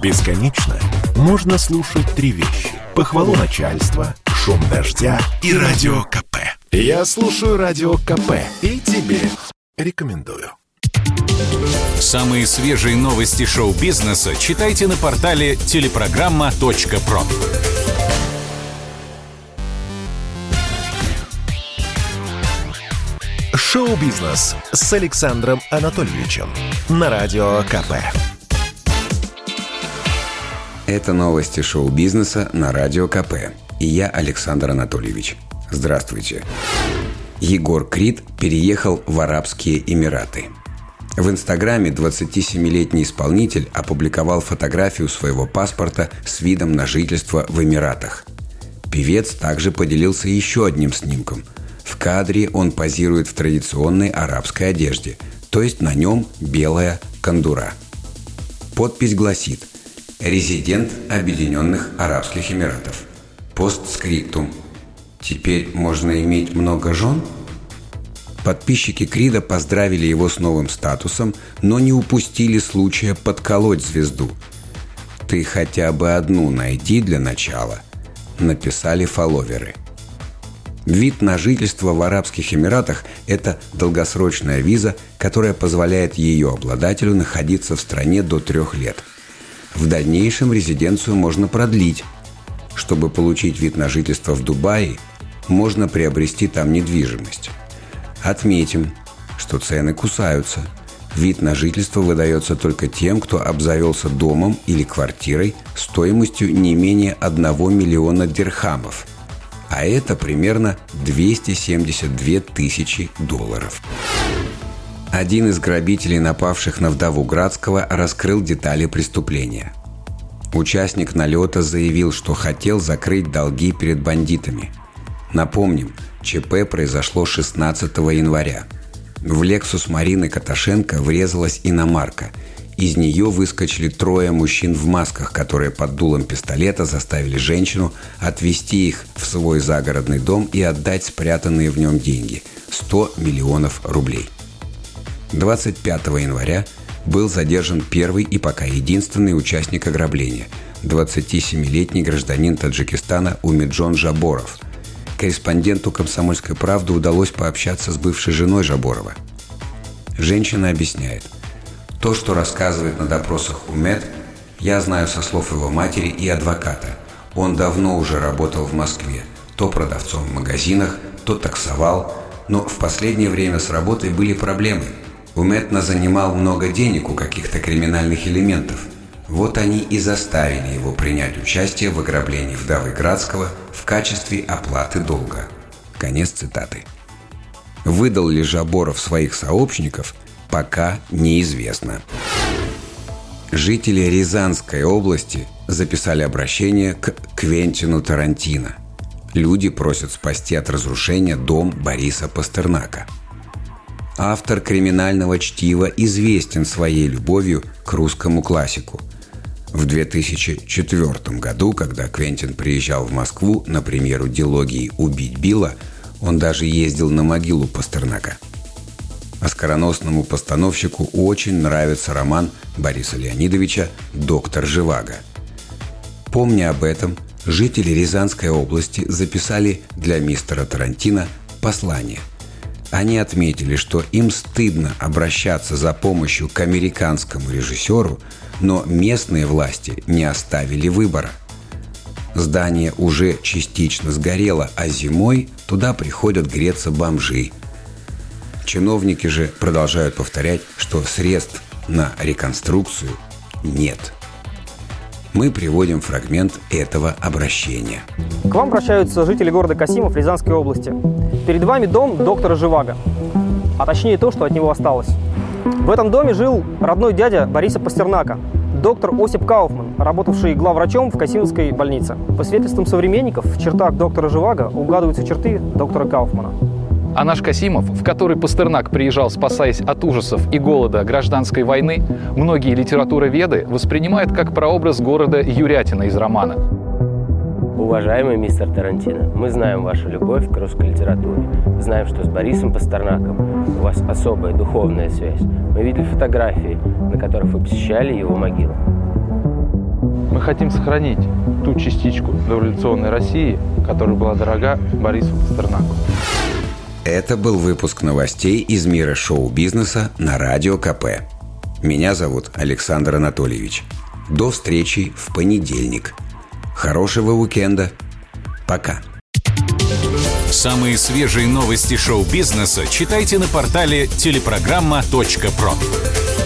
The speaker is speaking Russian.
Бесконечно можно слушать три вещи. Похвалу начальства, шум дождя и радио КП. Я слушаю радио КП и тебе рекомендую. Самые свежие новости шоу-бизнеса читайте на портале телепрограмма.про. Шоу-бизнес с Александром Анатольевичем на радио КП. Это новости шоу-бизнеса на Радио КП. И я Александр Анатольевич. Здравствуйте. Егор Крид переехал в Арабские Эмираты. В Инстаграме 27-летний исполнитель опубликовал фотографию своего паспорта с видом на жительство в Эмиратах. Певец также поделился еще одним снимком. В кадре он позирует в традиционной арабской одежде, то есть на нем белая кандура. Подпись гласит – резидент Объединенных Арабских Эмиратов. Постскриптум. Теперь можно иметь много жен? Подписчики Крида поздравили его с новым статусом, но не упустили случая подколоть звезду. «Ты хотя бы одну найди для начала», – написали фолловеры. Вид на жительство в Арабских Эмиратах – это долгосрочная виза, которая позволяет ее обладателю находиться в стране до трех лет – в дальнейшем резиденцию можно продлить. Чтобы получить вид на жительство в Дубае, можно приобрести там недвижимость. Отметим, что цены кусаются. Вид на жительство выдается только тем, кто обзавелся домом или квартирой стоимостью не менее 1 миллиона дирхамов, а это примерно 272 тысячи долларов. Один из грабителей, напавших на вдову Градского, раскрыл детали преступления. Участник налета заявил, что хотел закрыть долги перед бандитами. Напомним, ЧП произошло 16 января. В «Лексус» Марины Каташенко врезалась иномарка. Из нее выскочили трое мужчин в масках, которые под дулом пистолета заставили женщину отвезти их в свой загородный дом и отдать спрятанные в нем деньги – 100 миллионов рублей. 25 января был задержан первый и пока единственный участник ограбления – 27-летний гражданин Таджикистана Умиджон Жаборов. Корреспонденту «Комсомольской правды» удалось пообщаться с бывшей женой Жаборова. Женщина объясняет. То, что рассказывает на допросах Умед, я знаю со слов его матери и адвоката. Он давно уже работал в Москве, то продавцом в магазинах, то таксовал, но в последнее время с работой были проблемы – Уметно занимал много денег у каких-то криминальных элементов. Вот они и заставили его принять участие в ограблении вдовы Градского в качестве оплаты долга. Конец цитаты. Выдал ли Жаборов своих сообщников, пока неизвестно. Жители Рязанской области записали обращение к Квентину Тарантино. Люди просят спасти от разрушения дом Бориса Пастернака – автор криминального чтива известен своей любовью к русскому классику. В 2004 году, когда Квентин приезжал в Москву на премьеру дилогии «Убить Билла», он даже ездил на могилу Пастернака. Оскароносному постановщику очень нравится роман Бориса Леонидовича «Доктор Живаго». Помня об этом, жители Рязанской области записали для мистера Тарантино послание – они отметили, что им стыдно обращаться за помощью к американскому режиссеру, но местные власти не оставили выбора. Здание уже частично сгорело, а зимой туда приходят греться бомжи. Чиновники же продолжают повторять, что средств на реконструкцию нет – мы приводим фрагмент этого обращения. К вам обращаются жители города Касимов Рязанской области. Перед вами дом доктора Живаго, а точнее то, что от него осталось. В этом доме жил родной дядя Бориса Пастернака, доктор Осип Кауфман, работавший главврачом в Касимовской больнице. По свидетельствам современников, в чертах доктора Живаго угадываются черты доктора Кауфмана. А наш Касимов, в который Пастернак приезжал, спасаясь от ужасов и голода гражданской войны, многие литературоведы воспринимают как прообраз города Юрятина из романа. Уважаемый мистер Тарантино, мы знаем вашу любовь к русской литературе. Знаем, что с Борисом Пастернаком у вас особая духовная связь. Мы видели фотографии, на которых вы посещали его могилу. хотим сохранить ту частичку дореволюционной России, которая была дорога Борису Пастернаку. Это был выпуск новостей из мира шоу-бизнеса на Радио КП. Меня зовут Александр Анатольевич. До встречи в понедельник. Хорошего уикенда. Пока. Самые свежие новости шоу-бизнеса читайте на портале телепрограмма.про.